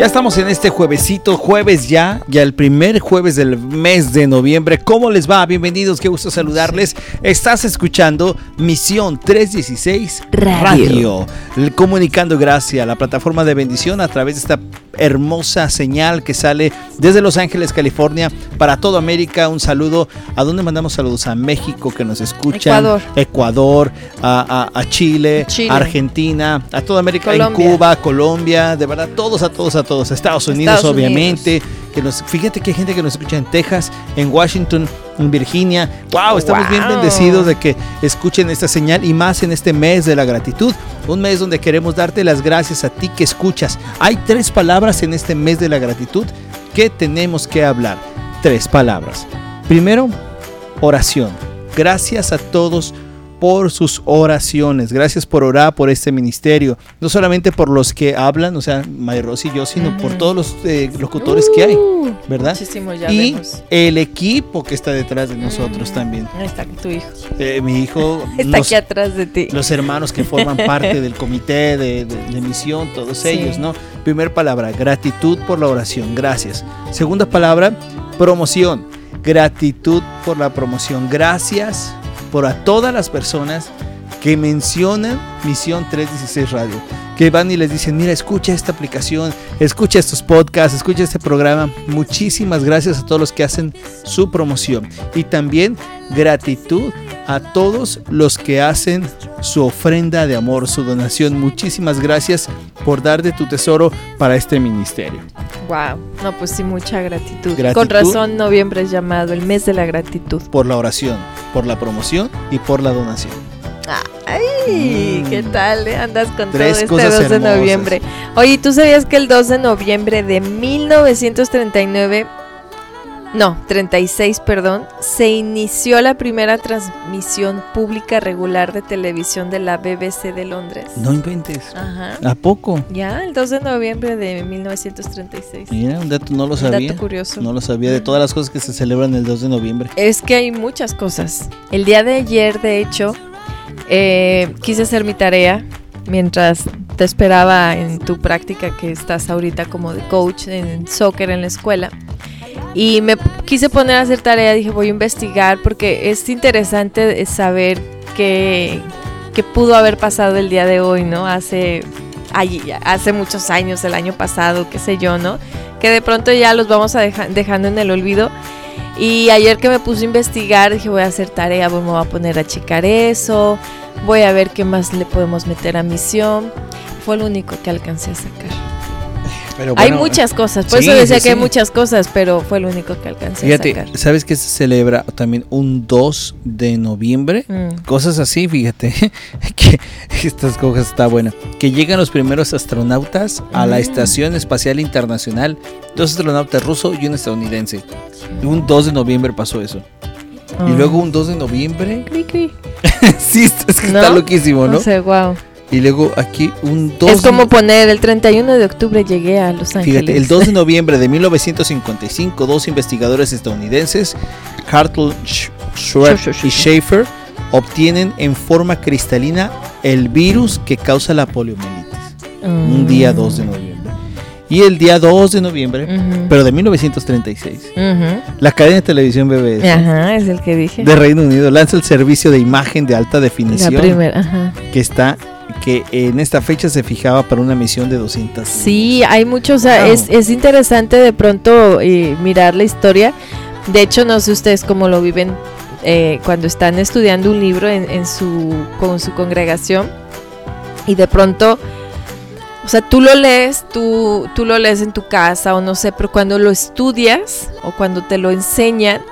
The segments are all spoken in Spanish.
Ya estamos en este juevesito, jueves ya, ya el primer jueves del mes de noviembre. ¿Cómo les va? Bienvenidos, qué gusto saludarles. Estás escuchando Misión 316 Radio, comunicando gracia, la plataforma de bendición a través de esta hermosa señal que sale desde Los Ángeles, California, para toda América. Un saludo. ¿A dónde mandamos saludos? A México que nos escuchan. Ecuador. Ecuador, a, a, a Chile, Chile. Argentina, a toda América, Colombia. en Cuba, Colombia, de verdad, todos, a todos, a todos. Estados Unidos, Estados obviamente. Que nos, fíjate que hay gente que nos escucha en Texas, en Washington, en Virginia. ¡Wow! Estamos bien bendecidos de que escuchen esta señal y más en este mes de la gratitud. Un mes donde queremos darte las gracias a ti que escuchas. Hay tres palabras en este mes de la gratitud que tenemos que hablar. Tres palabras. Primero, oración. Gracias a todos por sus oraciones. Gracias por orar por este ministerio. No solamente por los que hablan, o sea, Mayros y yo, sino por todos los eh, locutores que hay, Uh, ¿verdad? Muchísimo ya Y vemos. el equipo que está detrás de nosotros también. Ahí está tu hijo. Eh, mi hijo, Está los, aquí atrás de ti. los hermanos que forman parte del comité de, de, de misión, todos Sí. ellos, ¿no? Primer palabra, gratitud por la oración, gracias. Segunda palabra, promoción, gratitud por la promoción, gracias por a todas las personas que mencionan Misión 316 Radio, que van y les dicen, mira, escucha esta aplicación, escucha estos podcasts, escucha este programa. Muchísimas gracias a todos los que hacen su promoción. Y también gratitud a todos los que hacen su ofrenda de amor, su donación. Muchísimas gracias por dar de tu tesoro para este ministerio. Wow. No, pues sí, mucha gratitud. Gratitud. Con razón, noviembre es llamado el mes de la gratitud. Por la oración, por la promoción y por la donación. ¡Ay! ¿Qué tal? eh? Andas con Tres todo este cosas 2 de noviembre. Oye, ¿tú sabías que el 2 de noviembre de 1939, no, 36, perdón, se inició la primera transmisión pública regular de televisión de la BBC de Londres? No inventes. Ajá. ¿A poco? Ya, el 2 de noviembre de 1936. Mira, un dato no lo Un sabía. dato curioso. No lo sabía de todas las cosas que se celebran el 2 de noviembre. Es que hay muchas cosas. El día de ayer, de hecho, eh, quise hacer mi tarea mientras te esperaba en tu práctica que estás ahorita como de coach en soccer en la escuela. Y me quise poner a hacer tarea, dije voy a investigar porque es interesante saber qué, qué pudo haber pasado el día de hoy, ¿no? Hace, ay- hace muchos años, el año pasado, qué sé yo, ¿no? Que de pronto ya los vamos a deja- dejando en el olvido. Y ayer que me puse a investigar, dije voy a hacer tarea, voy- me voy a poner a checar eso, voy a ver qué más le podemos meter a misión. Fue lo único que alcancé a sacar. Pero hay muchas cosas, por sí, eso decía sí, que hay muchas cosas, pero fue lo único que alcancé a Fíjate, sacar. ¿sabes que se celebra también un 2 de noviembre? Mm. Cosas así, fíjate, que estas cosas está buena. Que llegan los primeros astronautas a la Mm. Estación Espacial Internacional, dos astronautas ruso y un estadounidense. Un 2 de noviembre pasó eso. Y Ah. luego un 2 de noviembre. Sí, es que ¿No? está loquísimo, ¿no? No sé, wow. Y luego aquí un 2 Es como poner el 31 de octubre llegué a Los Ángeles. Fíjate, el 2 de noviembre de 1955, dos investigadores estadounidenses, Hartle Sch- Schwer Sch- sch- y Schaefer, obtienen en forma cristalina el virus que causa la poliomielitis. Un día 2 de noviembre. Y el día 2 de noviembre, pero de 1936, Ujú. la cadena de televisión BBS Ajá, es el que dije. de Reino Unido lanza el servicio de imagen de alta la definición primera, ajá. que está que en esta fecha se fijaba para una misión de 200 Sí, hay muchos, o sea, Wow. es, es interesante de pronto eh, mirar la historia. De hecho, no sé ustedes cómo lo viven eh, cuando están estudiando un libro en, en su, con su congregación y de pronto, o sea, tú lo lees, tú, tú lo lees en tu casa o no sé, pero cuando lo estudias o cuando te lo enseñan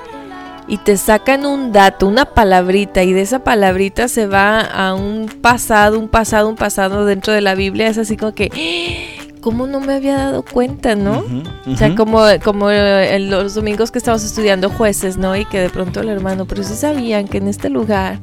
y te sacan un dato, una palabrita y de esa palabrita se va a un pasado, un pasado, un pasado dentro de la Biblia, es así como que, ¡Ah! ¿cómo no me había dado cuenta, no? O sea, como, como en los domingos que estamos estudiando jueces, ¿no? Y que de pronto el hermano, pero sí sabían que en este lugar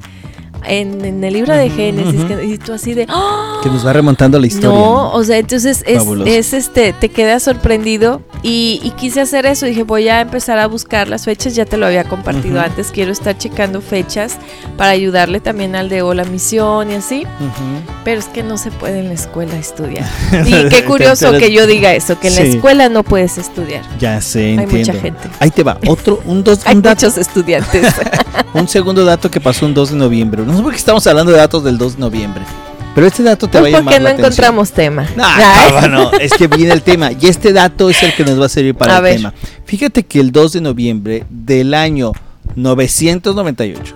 en, en el libro de Génesis, que, y tú así de, ¡ah! Que nos va remontando la historia. No, o sea, entonces es, este, te quedas sorprendido y, y quise hacer eso. Dije, voy a empezar a buscar las fechas, ya te lo había compartido antes. Quiero estar checando fechas para ayudarle también al de O la misión y así. Pero es que no se puede en la escuela estudiar. Y qué curioso que yo diga eso, que en la escuela no puedes estudiar. Ya sé, Hay entiendo. mucha gente. Ahí te va, otro, un, dos, Hay un dato, muchos estudiantes. un segundo dato que pasó un 2 de noviembre. No sé por qué estamos hablando de datos del 2 de noviembre. Pero este dato te va a llamar porque no la atención. encontramos tema. No, Ay. no, no, es que viene el tema. Y este dato es el que nos va a servir para A el ver. tema. Fíjate que el 2 de noviembre del año 998.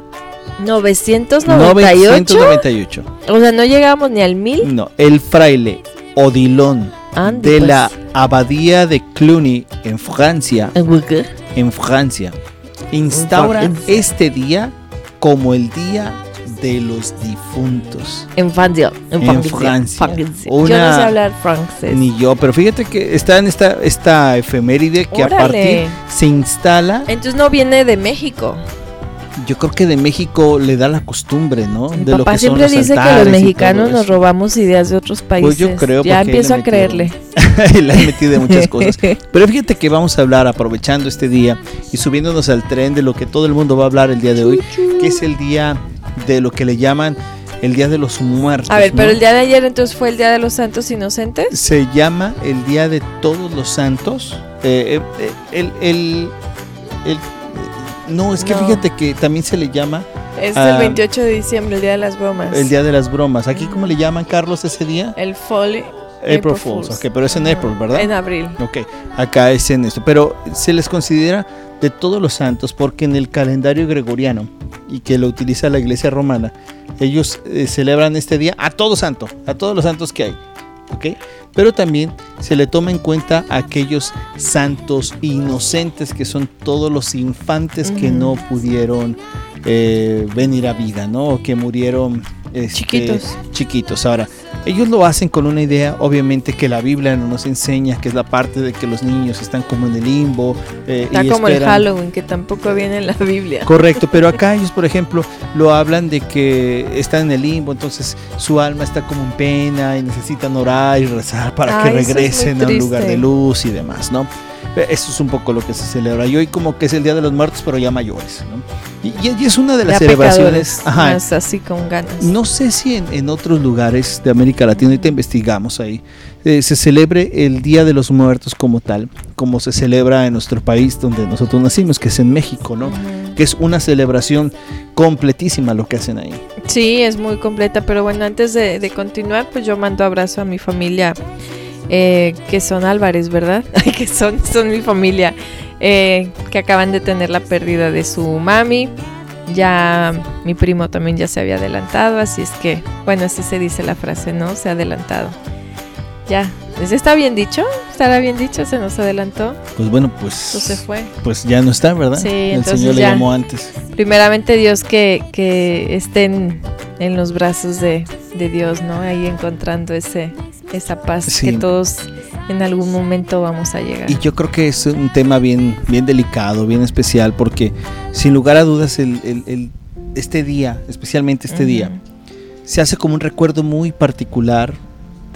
998. 998. O sea, no llegamos ni al mil. No, el fraile Odilon de pues. la abadía de Cluny en Francia, en Francia, instaura este día como el día de los difuntos. En Francia. En, En Francia. Francia. Yo no sé hablar francés. Ni yo, pero fíjate que está en esta, esta efeméride que a partir se instala. Entonces no viene de México. Yo creo que de México le da la costumbre, ¿no? Mi de lo que son siempre los dice que los mexicanos nos robamos ideas de otros países. Pues yo creo, Ya empiezo a creerle. le han metido de muchas cosas. Pero fíjate que vamos a hablar aprovechando este día y subiéndonos al tren de lo que todo el mundo va a hablar el día de hoy, que es el día de lo que le llaman el Día de los Muertos. A ver, ¿no? pero el día de ayer entonces fue el Día de los Santos Inocentes. se llama el Día de Todos los Santos. Eh, eh, eh, el, el- el- no, es que No. fíjate que también se le llama Es Ah. el 28 de diciembre, el Día de las Bromas. el Día de las Bromas. ¿Aquí cómo le llaman, Carlos, ese día? El Folly. April, April Fools. Fools. Ok, pero es en April, ¿verdad? En abril. Ok, acá es en esto. Pero se les considera de todos los santos porque en el calendario gregoriano y que lo utiliza la iglesia romana, ellos eh, celebran este día a todo santo, a todos los santos que hay. ¿Ok? Pero también se le toma en cuenta a aquellos santos inocentes que son todos los infantes que no pudieron eh, venir a vida, ¿no? O que murieron este, Chiquitos. chiquitos. Ahora, ellos lo hacen con una idea, obviamente, que la Biblia no nos enseña, que es la parte de que los niños están como en el limbo. eh, Está y como el Halloween, que tampoco viene en la Biblia. Correcto, pero acá ellos, por ejemplo, lo hablan de que están en el limbo, entonces su alma está como en pena y necesitan orar y rezar para Ay, que regresen a un lugar de luz y demás, ¿no? Eso es un poco lo que se celebra. Y hoy como que es el Día de los Muertos, pero ya mayores, ¿no? Y, y- y es una de las Ya celebraciones. Ajá, así con ganas. no sé si en, en otros lugares de América Latina, ahorita investigamos ahí, eh, se celebre el Día de los Muertos como tal, como se celebra en nuestro país donde nosotros nacimos, que es en México, ¿no? Que es una celebración completísima lo que hacen ahí. Sí, es muy completa, pero bueno, antes de, de continuar, pues yo mando abrazo a mi familia, eh, que son Álvarez, ¿verdad? Que son, son mi familia, eh, que acaban de tener la pérdida de su mami. Ya mi primo también ya se había adelantado, así es que, bueno, así se dice la frase, ¿no? Se ha adelantado. Ya, ¿Pues ¿está bien dicho? ¿Estará bien dicho? ¿Se nos adelantó? Pues bueno, Pues se pues, fue. pues ya no está, ¿verdad? Sí, El entonces Señor le llamó antes. Primeramente Dios que, que estén en los brazos de, de Dios, ¿no? Ahí encontrando ese, esa paz Sí. que todos en algún momento vamos a llegar. Y yo creo que es un tema bien, bien delicado, bien especial, porque sin lugar a dudas el, el- el- este día, especialmente este día, se hace como un recuerdo muy particular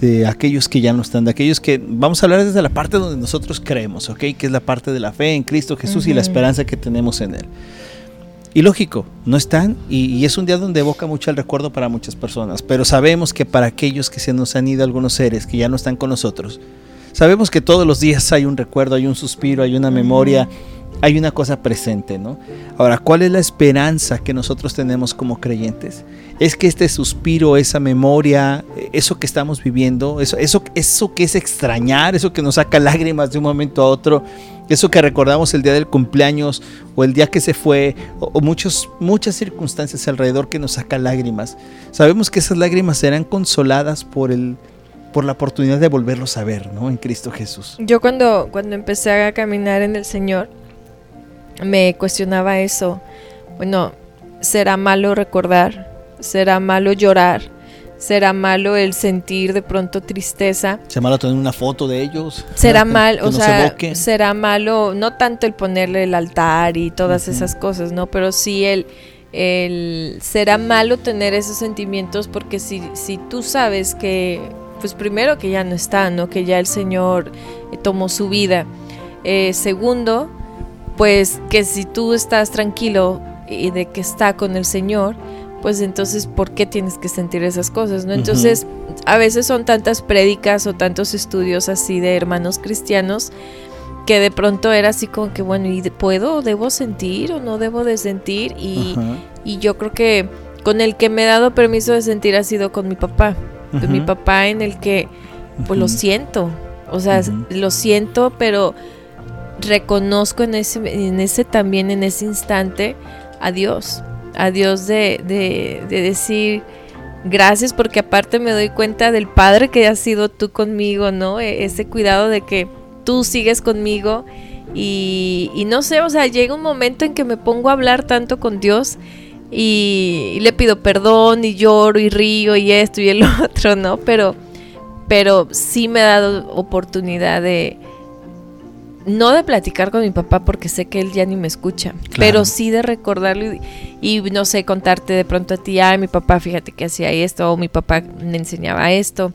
de aquellos que ya no están, de aquellos que vamos a hablar desde la parte donde nosotros creemos, ¿ok? Que es la parte de la fe en Cristo Jesús y la esperanza que tenemos en Él. Y lógico, no están y, es un día donde evoca mucho el recuerdo para muchas personas, pero sabemos que para aquellos que se nos han ido algunos seres que ya no están con nosotros, sabemos que todos los días hay un recuerdo, hay un suspiro, hay una memoria, hay una cosa presente, ¿no? Ahora, ¿cuál es la esperanza que nosotros tenemos como creyentes? Es que este suspiro, esa memoria, eso que estamos viviendo, eso, eso, eso que es extrañar, eso que nos saca lágrimas de un momento a otro, eso que recordamos el día del cumpleaños o el día que se fue, o, o muchas circunstancias alrededor que nos saca lágrimas. Sabemos que esas lágrimas serán consoladas por, el, por la oportunidad de volverlos a ver, ¿no? En Cristo Jesús. Yo cuando, cuando empecé a caminar en el Señor, me cuestionaba eso. Bueno, ¿será malo recordar? ¿Será malo llorar? ¿Será malo el sentir de pronto tristeza? Se malo tener una foto de ellos. Será mal, o sea, evoque. será malo, no tanto el ponerle el altar y todas esas cosas, ¿no? Pero sí el, el será malo tener esos sentimientos porque si, si tú sabes que, pues primero que ya no está, ¿no? Que ya el Señor eh, tomó su vida. Eh, segundo, pues que si tú estás tranquilo y de que está con el Señor, pues entonces, ¿por qué tienes que sentir esas cosas? ¿no? Entonces, a veces son tantas prédicas o tantos estudios así de hermanos cristianos que de pronto era así como que, bueno, ¿y puedo, debo sentir o no debo de sentir? Y, y yo creo que con el que me he dado permiso de sentir ha sido con mi papá. Con mi papá en el que, pues lo siento. O sea, lo siento, pero reconozco en ese, en ese también, en ese instante, a Dios. A Dios de, de, de decir gracias porque aparte me doy cuenta del Padre que has sido tú conmigo, ¿no? E, ese cuidado de que tú sigues conmigo y, no sé, o sea, llega un momento en que me pongo a hablar tanto con Dios y, le pido perdón y lloro y río y esto y el otro, ¿no? Pero, pero sí me ha dado oportunidad de, no de platicar con mi papá porque sé que él ya ni me escucha, pero sí de recordarlo y, no sé, contarte de pronto a ti, ay, mi papá, fíjate que hacía esto, o mi papá me enseñaba esto,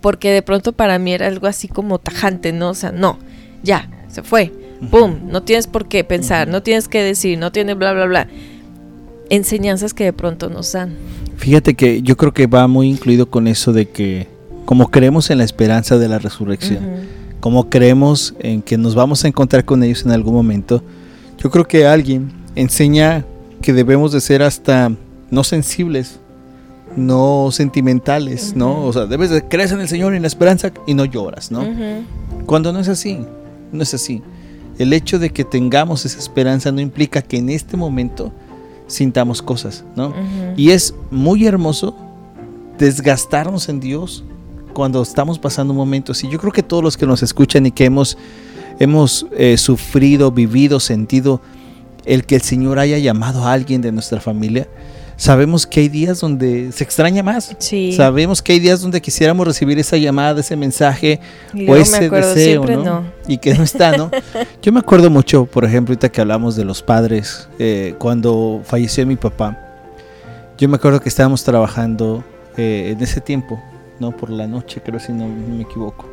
porque de pronto para mí era algo así como tajante, ¿no? O sea, no, ya, se fue, ¡pum! No tienes por qué pensar, no tienes que decir, no tienes bla, bla, bla. Enseñanzas que de pronto nos dan. Fíjate que yo creo que va muy incluido con eso de que, como creemos en la esperanza de la resurrección, como creemos en que nos vamos a encontrar con ellos en algún momento, yo creo que alguien enseña que debemos de ser hasta no sensibles no sentimentales, ¿no? O sea, debes de creer en el Señor y en la esperanza y no lloras, ¿no? Cuando no es así, no es así. El hecho de que tengamos esa esperanza no implica que en este momento sintamos cosas, ¿no? Y es muy hermoso desgastarnos en Dios cuando estamos pasando un momento así. Yo creo que todos los que nos escuchan y que hemos, hemos eh, sufrido, vivido, sentido el que el Señor haya llamado a alguien de nuestra familia, sabemos que hay días donde se extraña más. Sabemos que hay días donde quisiéramos recibir esa llamada, ese mensaje o ese deseo, ¿no? Y que no está, ¿no? Yo me acuerdo mucho, por ejemplo, ahorita que hablamos de los padres, eh, cuando falleció mi papá, yo me acuerdo que estábamos trabajando eh, en ese tiempo, ¿no? Por la noche, creo si no, me equivoco.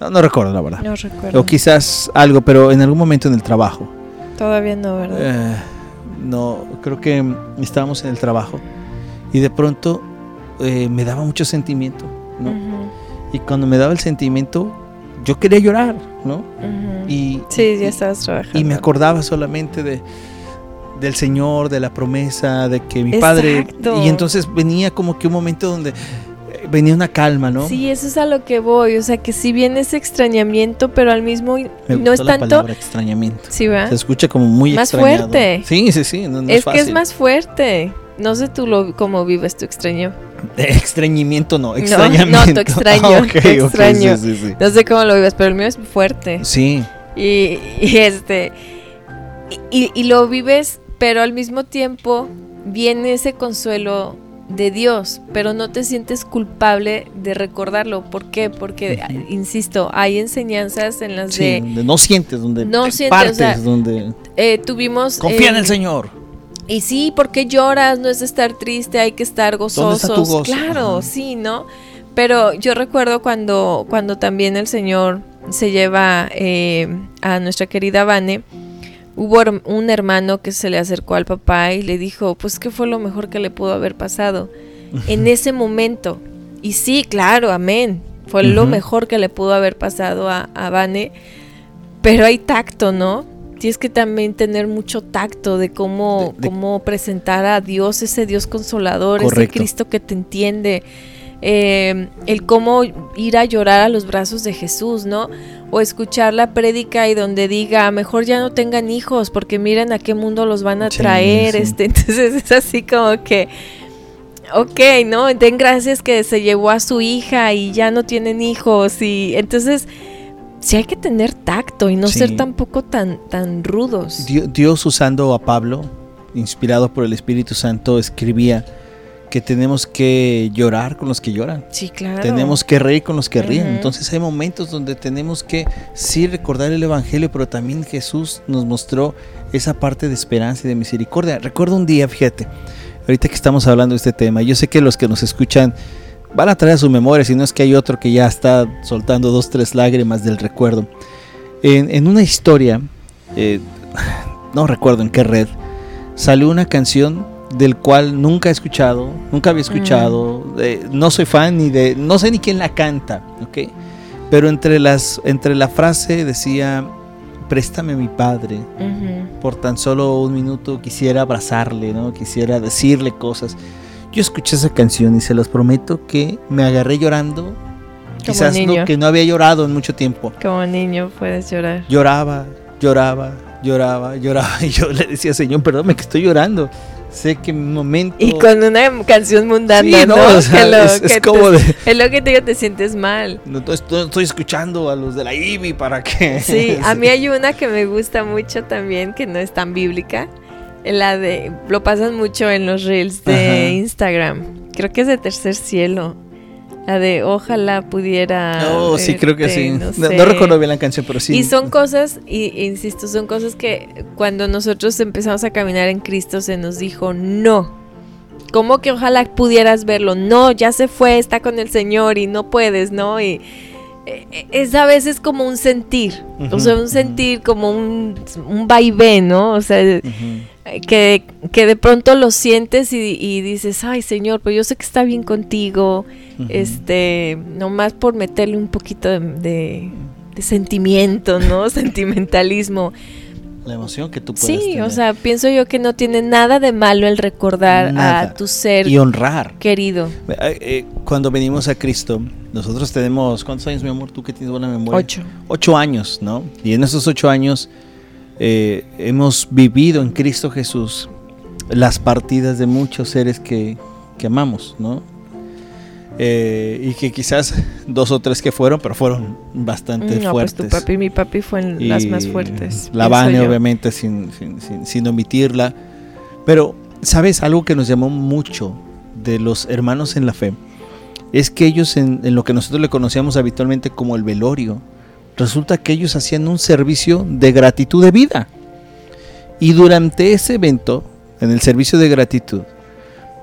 No, recuerdo, la verdad. No recuerdo. O quizás algo, pero en algún momento en el trabajo. Todavía no, ¿verdad? Eh, no, creo que estábamos en el trabajo y de pronto eh, me daba mucho sentimiento, ¿no? Y cuando me daba el sentimiento, yo quería llorar, ¿no? y, sí, ya estabas trabajando. Y me acordaba solamente de del Señor, de la promesa, de que mi padre... Y entonces venía como que un momento donde venía una calma, ¿no? Sí, eso es a lo que voy. O sea, que si bien es extrañamiento, pero al mismo no es la tanto. extrañamiento. Sí, ¿verdad? Se escucha como muy más fuerte. Sí, sí, sí. es, que es más fuerte. No sé tú lo, cómo vives tu extraño. extrañimiento no, extrañamiento. No, no tu extraño. extraño. no sé cómo lo vives, pero el mío es fuerte. Sí. Y, este. Y, y lo vives, pero al mismo tiempo viene ese consuelo de Dios, pero no te sientes culpable de recordarlo. ¿Por qué? Porque, insisto, hay enseñanzas en las de, donde no sientes, donde no sientes, donde eh, tuvimos... Confía en el Señor. Y sí, porque lloras? No es estar triste, hay que estar gozosos. Claro, sí, ¿no? Pero yo recuerdo cuando, cuando también el Señor se lleva eh, a nuestra querida Vane, Hubo un hermano que se le acercó al papá y le dijo, pues qué fue lo mejor que le pudo haber pasado en ese momento. Y sí, claro, amén. Fue lo mejor que le pudo haber pasado a, a Vane. Pero hay tacto, ¿no? Tienes que también tener mucho tacto de cómo, cómo presentar a Dios, ese Dios consolador, ese Cristo que te entiende. Eh, el cómo ir a llorar a los brazos de Jesús, ¿no? o escuchar la prédica y donde diga, mejor ya no tengan hijos porque miren a qué mundo los van a traer. Este, entonces es así como que, ok, ¿no? Den gracias que se llevó a su hija y ya no tienen hijos. Y entonces sí hay que tener tacto y no ser tampoco tan, tan rudos. Dios usando a Pablo, inspirado por el Espíritu Santo, escribía que tenemos que llorar con los que lloran. Sí, claro. Tenemos que reír con los que ríen. Ujú. Entonces hay momentos donde tenemos que sí recordar el Evangelio, pero también Jesús nos mostró esa parte de esperanza y de misericordia. Recuerdo un día, fíjate, ahorita que estamos hablando de este tema, yo sé que los que nos escuchan van a traer a su memoria, si no es que hay otro que ya está soltando dos, tres lágrimas del recuerdo. En, en una historia, eh, no recuerdo en qué red, salió una canción del cual nunca he escuchado, nunca había escuchado, eh, no soy fan ni de, no sé ni quién la canta, ¿ok? Pero entre las, entre la frase decía, préstame mi padre, Ujú. por tan solo un minuto quisiera abrazarle, ¿no? Quisiera decirle cosas. Yo escuché esa canción y se los prometo que me agarré llorando, quizás niño. lo que no había llorado en mucho tiempo. Como niño puedes llorar. Lloraba, lloraba, lloraba, lloraba y yo le decía, Señor, perdóname que estoy llorando. Sé que mi momento Y con una canción mundana, Sí, ¿no? no, o sea, Que lo- es, como te- de Es lo que te digo, te sientes mal. no estoy, escuchando a los de la IBI para que Sí, a mí hay una que me gusta mucho también, que no es tan bíblica. La de, lo pasan mucho en los reels de Ajá. Instagram. Creo que es de Tercer Cielo. La de ojalá pudiera. No, sí, creo que sí. no No, recuerdo bien la canción, pero sí. Y son cosas, y insisto, son cosas que cuando nosotros empezamos a caminar en Cristo se nos dijo no. ¿Cómo que ojalá pudieras verlo? No, ya se fue, está con el Señor y no puedes, ¿no? Y eh, es a veces como un sentir, o sea, un sentir como un, un vaivén, ¿no? O sea. Que, que de pronto lo sientes y, y dices, ay Señor, pero yo sé que está bien contigo, Ujú. este, nomás por meterle un poquito de, de- de sentimiento, ¿no? Sentimentalismo. La emoción que tú puedes Sí, tener. o sea, pienso yo que no tiene nada de malo el recordar Nada. a tu ser y honrar. querido. Eh, Cuando venimos a Cristo, nosotros tenemos, ¿cuántos años, mi amor? Tú que tienes buena memoria. Ocho. Ocho años, ¿no? Y en esos ocho años eh, hemos vivido en Cristo Jesús las partidas de muchos seres que, que amamos, ¿no? Eh, y que quizás dos o tres que fueron, pero fueron bastante No, pues fuertes. tu papi y mi papi fueron Y las más fuertes. La Vane, obviamente, sin, sin, sin- sin omitirla. Pero, ¿sabes? Algo que nos llamó mucho de los hermanos en la fe es que ellos, en, en lo que nosotros le conocíamos habitualmente como el velorio, resulta que ellos hacían un servicio de gratitud de vida. Y durante ese evento, en el servicio de gratitud,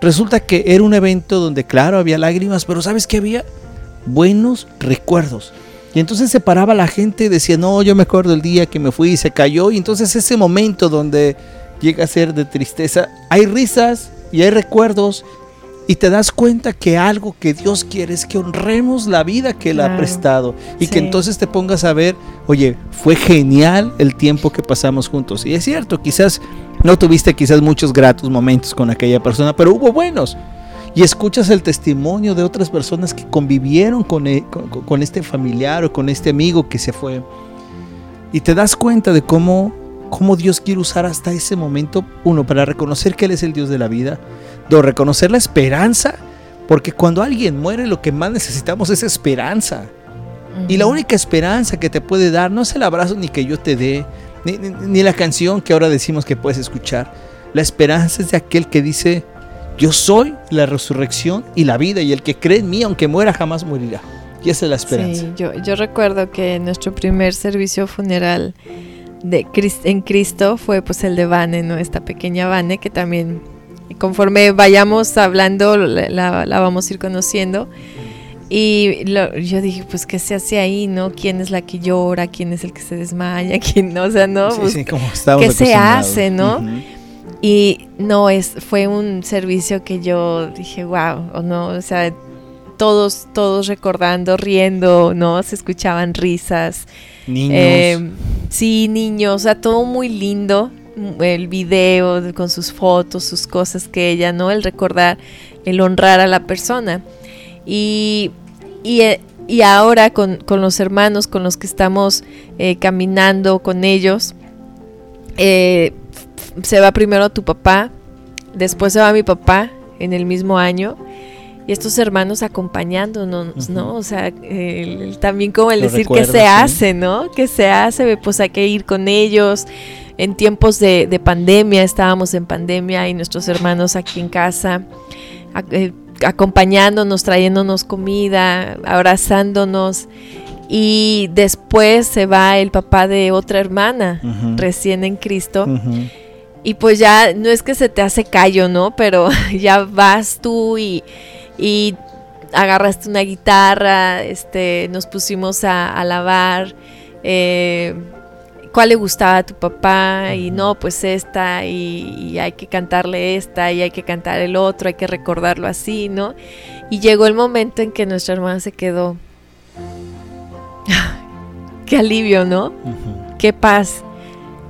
resulta que era un evento donde, claro, había lágrimas, pero ¿sabes qué había? Buenos recuerdos. Y entonces se paraba la gente y decía, no, yo me acuerdo el día que me fui y se cayó. Y entonces ese momento donde llega a ser de tristeza, hay risas y hay recuerdos. Y te das cuenta que algo que Dios quiere es que honremos la vida que Él ha prestado. Y que entonces te pongas a ver, oye, fue genial el tiempo que pasamos juntos. Y es cierto, quizás no tuviste quizás muchos gratos momentos con aquella persona, pero hubo buenos. Y escuchas el testimonio de otras personas que convivieron con, e- con- con este familiar o con este amigo que se fue. Y te das cuenta de cómo, cómo Dios quiere usar hasta ese momento, uno, para reconocer que Él es el Dios de la vida, dos, reconocer la esperanza, porque cuando alguien muere lo que más necesitamos es esperanza. Y la única esperanza que te puede dar no es el abrazo ni que yo te dé, ni, ni- ni la canción que ahora decimos que puedes escuchar. La esperanza es de aquel que dice, yo soy la resurrección y la vida, y el que cree en mí, aunque muera, jamás morirá. Y esa es la esperanza. Sí, yo, yo recuerdo que nuestro primer servicio funeral de Cris- en Cristo fue pues el de Vane, ¿no? Esta pequeña Vane que también conforme vayamos hablando la, la- la vamos a ir conociendo. Y lo- yo dije, pues, ¿qué se hace ahí, no? ¿Quién es la que llora? ¿Quién es el que se desmaya? ¿Quién no? O sea, no, Sí, Pues, sí, como ¿qué se hace, no? Ujú. Y no, es, fue un servicio que yo dije, wow, o no, o sea, todos, todos recordando, riendo, ¿no? Se escuchaban risas. Niños. Eh, sí, niños, o sea, todo muy lindo. mm, El video de- con sus fotos, sus cosas que ella, ¿no? El recordar, el honrar a la persona. Y, y, eh, y ahora con, con los hermanos con los que estamos eh, caminando con ellos, eh, se va primero tu papá, después se va mi papá en el mismo año. Y estos hermanos acompañándonos. ¿no? O sea, el- también como el decir que se sí. hace, ¿no? Que se hace, pues hay que ir con ellos. En tiempos de, de pandemia, estábamos en pandemia y nuestros hermanos aquí en casa. eh, acompañándonos, trayéndonos comida, abrazándonos. Y después se va el papá de otra hermana, recién en Cristo. Y pues ya no es que se te hace callo, ¿no? Pero ya vas tú y, y agarraste una guitarra, este, nos pusimos a, a lavar. Eh, cuál le gustaba a tu papá y no, pues esta y, hay que cantarle esta y hay que cantar el otro, hay que recordarlo así, ¿no? Y llegó el momento en que nuestra hermana se quedó. Qué alivio, ¿no? Qué paz.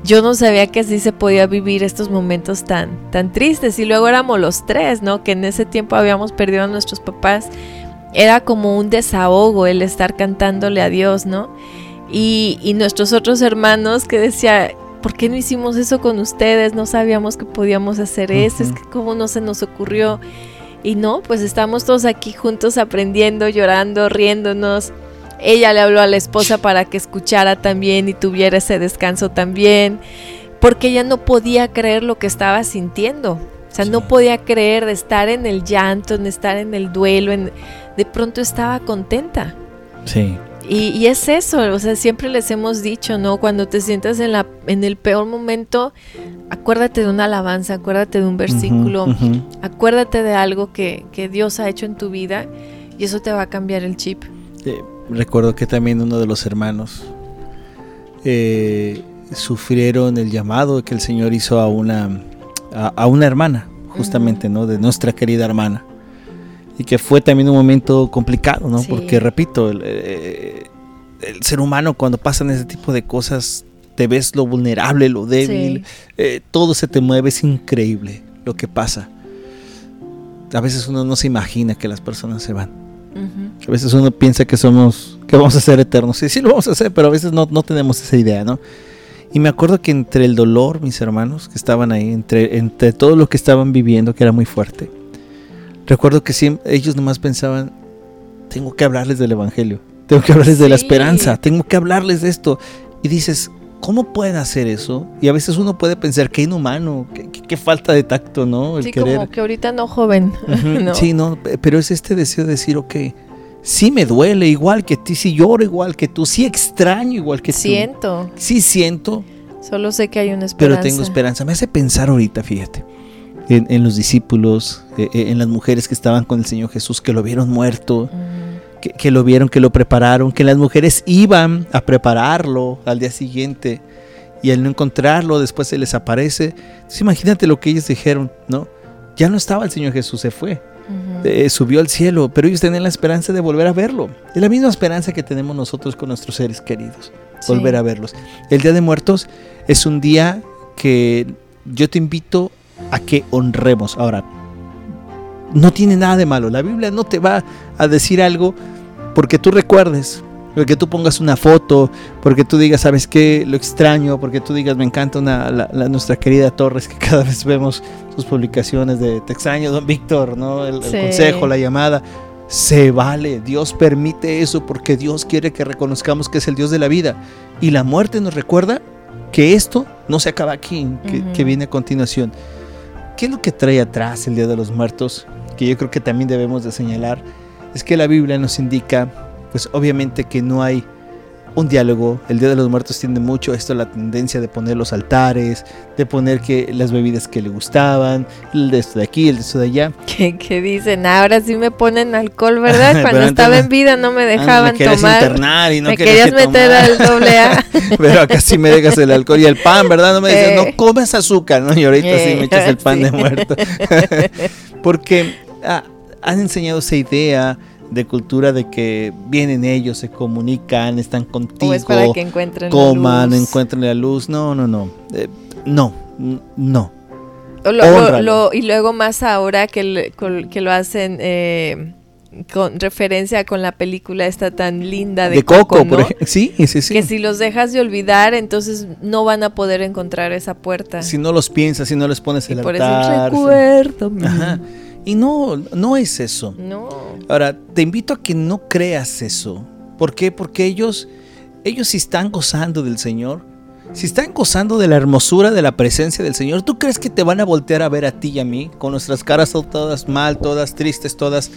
Yo no sabía que así se podía vivir estos momentos tan, tan tristes. Y luego éramos los tres, ¿no? Que en ese tiempo habíamos perdido a nuestros papás. Era como un desahogo el estar cantándole a Dios, ¿no? Y, nuestros otros hermanos que decía, ¿por qué no hicimos eso con ustedes? No sabíamos que podíamos hacer eso, es que cómo no se nos ocurrió. Y no, pues estamos todos aquí juntos aprendiendo, llorando, riéndonos. Ella le habló a la esposa para que escuchara también y tuviera ese descanso también, porque ella no podía creer lo que estaba sintiendo. O sea, no podía creer de estar en el llanto, en estar en el duelo, en, de pronto estaba contenta. Sí. Y, es eso, o sea, siempre les hemos dicho, ¿no? Cuando te sientas en, la, en el peor momento, acuérdate de una alabanza, acuérdate de un versículo, acuérdate de algo que, Dios ha hecho en tu vida y eso te va a cambiar el chip. Eh, recuerdo que también uno de los hermanos eh, sufrieron el llamado que el Señor hizo a una, a, una hermana, justamente, ¿no? De nuestra querida hermana y que fue también un momento complicado, ¿no? Porque, repito, eh, el, ser humano cuando pasan ese tipo de cosas, te ves lo vulnerable, lo débil, eh, todo se te mueve, es increíble lo que pasa. A veces uno no se imagina que las personas se van. A veces uno piensa que somos, que vamos a ser eternos. Sí, sí lo vamos a hacer, pero a veces no, no tenemos esa idea, ¿no? Y me acuerdo que entre el dolor, mis hermanos que estaban ahí, entre, entre todo lo que estaban viviendo, que era muy fuerte, Recuerdo que siempre, ellos nomás pensaban, tengo que hablarles del Evangelio, tengo que hablarles de la esperanza, tengo que hablarles de esto. Y dices, ¿cómo pueden hacer eso? Y a veces uno puede pensar, qué inhumano, qué, falta de tacto, ¿no? El sí, como que ahorita no joven. Sí, no, pero es este deseo de decir, ok, sí me duele igual que ti, sí lloro igual que tú, sí extraño igual que tú. Siento. Sí siento. Solo sé que hay una esperanza. Pero tengo esperanza. Me hace pensar ahorita, fíjate en, los discípulos, eh, eh, en las mujeres que estaban con el Señor Jesús, que lo vieron muerto, mm. Que, lo vieron, que lo prepararon, que las mujeres iban a prepararlo al día siguiente y al no encontrarlo después se les aparece. Entonces imagínate lo que ellos dijeron, ¿no? Ya no estaba el Señor Jesús, se fue. Eh, subió al cielo, pero ellos tenían la esperanza de volver a verlo. Es la misma esperanza que tenemos nosotros con nuestros seres queridos, volver a verlos. El Día de Muertos es un día que yo te invito a que honremos. Ahora, no tiene nada de malo. La Biblia no te va a decir algo porque tú recuerdes, porque tú pongas una foto, porque tú digas, ¿sabes qué? Lo extraño, porque tú digas, me encanta una, nuestra querida Torres, que cada vez vemos sus publicaciones de Te extraño, don Víctor, ¿no? El, el consejo, la llamada. Se vale, Dios permite eso porque Dios quiere que reconozcamos que es el Dios de la vida. Y la muerte nos recuerda que esto no se acaba aquí, que, viene a continuación. ¿Qué es lo que trae atrás el Día de los Muertos? Que yo creo que también debemos de señalar. Es que la Biblia nos indica, pues obviamente que no hay un diálogo. El Día de los Muertos tiene mucho esto, la tendencia de poner los altares, de poner que las bebidas que le gustaban, el de esto de aquí, el de esto de allá. Que, dicen, ahora sí me ponen alcohol, ¿verdad? Cuando estaba en vida no me dejaban me tomar. Internar y no me querías meter al doble A. Pero acá sí me dejas el alcohol y el pan, ¿verdad? No me dices, no comes azúcar, ¿no? Y ahorita sí me echas el pan de muerto. Porque ah, han enseñado esa idea de cultura de que vienen ellos, se comunican, están contigo, para que encuentren coman, la luz. encuentren la luz. No, no, no. Eh, no, no. y luego más ahora que, que lo hacen eh, con referencia con la película esta tan linda de, Coco, por ejemplo. Sí, sí, sí. Que si los dejas de olvidar, entonces no van a poder encontrar esa puerta. Si no los piensas, si no les pones el y por Eso recuerdo. Y no, no es eso. No. Ahora, te invito a que no creas eso. ¿Por qué? Porque ellos, ellos si están gozando del Señor, si están gozando de la hermosura de la presencia del Señor, ¿tú crees que te van a voltear a ver a ti y a mí con nuestras caras todas mal, todas tristes, todas,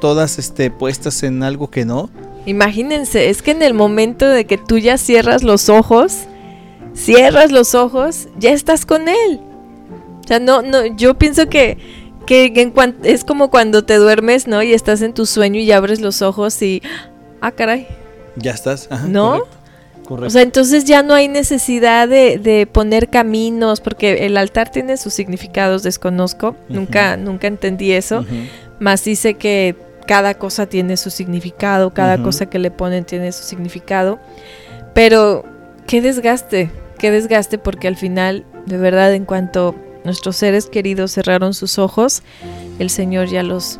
todas este, puestas en algo que no? Imagínense, es que en el momento de que tú ya cierras los ojos, cierras los ojos, ya estás con Él. O sea, no, no, yo pienso que, que en es como cuando te duermes, ¿no? Y estás en tu sueño y abres los ojos y, ah, caray. Ya estás, ¿no? O sea, entonces ya no hay necesidad de, poner caminos, porque el altar tiene sus significados, desconozco, nunca, nunca entendí eso, más dice que cada cosa tiene su significado, cada cosa que le ponen tiene su significado, pero qué desgaste, qué desgaste, porque al final, de verdad, en cuanto nuestros seres queridos cerraron sus ojos, el Señor ya los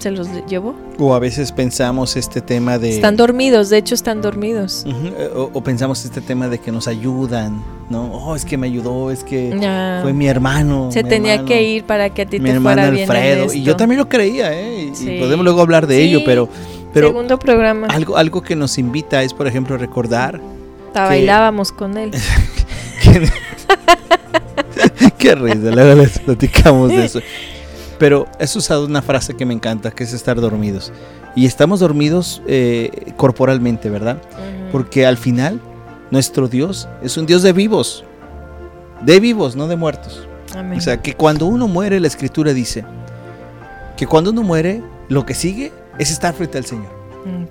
se los llevó. O a veces pensamos este tema de... Están dormidos, de hecho están dormidos. Eh, o, pensamos este tema de que nos ayudan, ¿no? Oh, es que me ayudó, es que fue mi hermano. Se tenía que ir para que a ti te fuera bien Alfredo. Y yo también lo creía, ¿eh? Y, podemos luego hablar de ello, pero... pero Segundo programa. Algo, algo que nos invita es, por ejemplo, recordar... bailábamos con él. Qué risa, luego les platicamos de eso. Pero has usado una frase que me encanta, que es estar dormidos. Y estamos dormidos eh, corporalmente, ¿verdad? Porque al final nuestro Dios es un Dios de vivos. De vivos, no de muertos. O sea, que cuando uno muere, la escritura dice que cuando uno muere, lo que sigue es estar frente al Señor.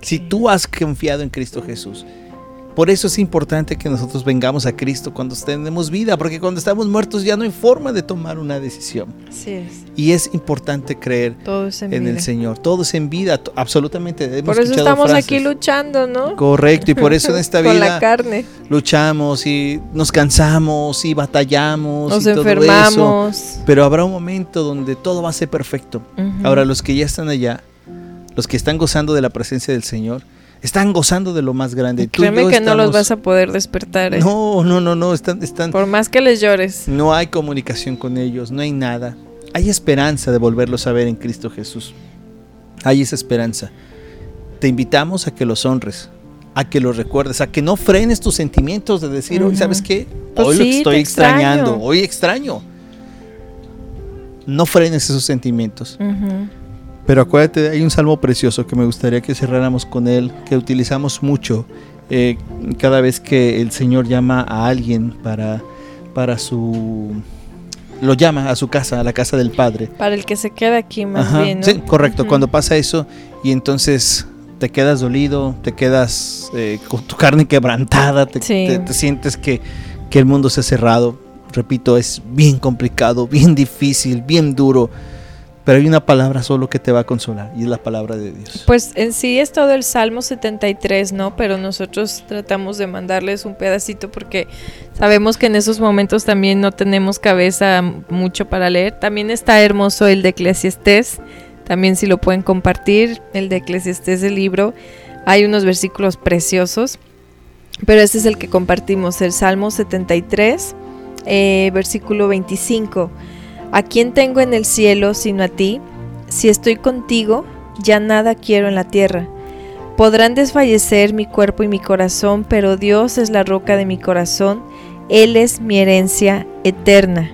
Si tú has confiado en Cristo Jesús, por eso es importante que nosotros vengamos a Cristo cuando tenemos vida, porque cuando estamos muertos ya no hay forma de tomar una decisión. Y es importante creer en, el Señor. Todo es en vida, absolutamente. por eso estamos aquí luchando, ¿no? Correcto, y por eso en esta vida la carne. luchamos y nos cansamos y batallamos. Nos y enfermamos. Todo eso. Pero habrá un momento donde todo va a ser perfecto. Ahora, los que ya están allá, los que están gozando de la presencia del Señor, están gozando de lo más grande. Créeme que no los vas a poder despertar. ¿eh? No, no, no, no, están, están... Por más que les llores. No hay comunicación con ellos, no hay nada. Hay esperanza de volverlos a ver en Cristo Jesús. Hay esa esperanza. Te invitamos a que los honres, a que los recuerdes, a que no frenes tus sentimientos de decir, hoy, ¿sabes qué? Pues hoy lo estoy extrañando, hoy extraño. No frenes esos sentimientos. Pero acuérdate, hay un salmo precioso que me gustaría que cerráramos con él, que utilizamos mucho eh, cada vez que el Señor llama a alguien para, para su... Lo llama a su casa, a la casa del Padre. Para el que se queda aquí más bien. Sí, correcto. Cuando pasa eso y entonces te quedas dolido, te quedas eh, con tu carne quebrantada, te, te, sientes que, que el mundo se ha cerrado. Repito, es bien complicado, bien difícil, bien duro pero hay una palabra solo que te va a consolar y es la palabra de Dios. Pues en sí es todo el Salmo 73, ¿no? Pero nosotros tratamos de mandarles un pedacito porque sabemos que en esos momentos también no tenemos cabeza mucho para leer. También está hermoso el de Eclesiastés, también si lo pueden compartir, el de Eclesiastés del libro. Hay unos versículos preciosos, pero este es el que compartimos, el Salmo 73, eh, versículo 25. ¿A quién tengo en el cielo sino a ti? Si estoy contigo, ya nada quiero en la tierra. Podrán desfallecer mi cuerpo y mi corazón, pero Dios es la roca de mi corazón, Él es mi herencia eterna.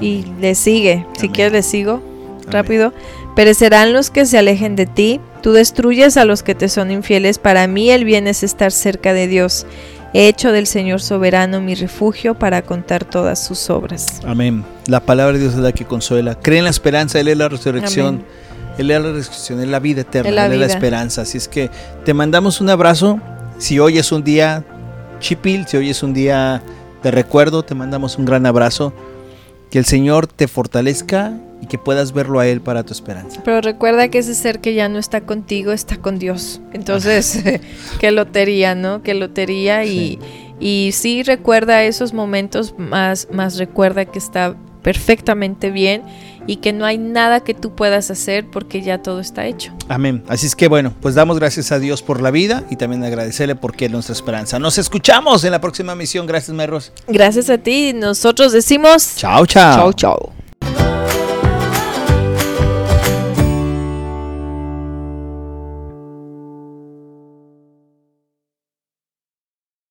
Y le sigue, si quieres le sigo, rápido. Perecerán los que se alejen de ti, tú destruyes a los que te son infieles, para mí el bien es estar cerca de Dios. He hecho del Señor soberano mi refugio para contar todas sus obras. Amén. La palabra de Dios es la que consuela. Cree en la esperanza, Él es la resurrección. Él es la resurrección, Él es la vida eterna, Él es la esperanza. Así es que te mandamos un abrazo. Si hoy es un día chipil, si hoy es un día de recuerdo, te mandamos un gran abrazo. Que el Señor te fortalezca y que puedas verlo a Él para tu esperanza. Pero recuerda que ese ser que ya no está contigo está con Dios. Entonces, qué lotería, ¿no? Qué lotería. Y, y sí recuerda esos momentos, más, más recuerda que está perfectamente bien y que no hay nada que tú puedas hacer porque ya todo está hecho. Amén. Así es que bueno, pues damos gracias a Dios por la vida y también agradecerle porque es nuestra esperanza. Nos escuchamos en la próxima misión. Gracias, Merros. Gracias a ti. Nosotros decimos... Chao, chao. Chao, chao.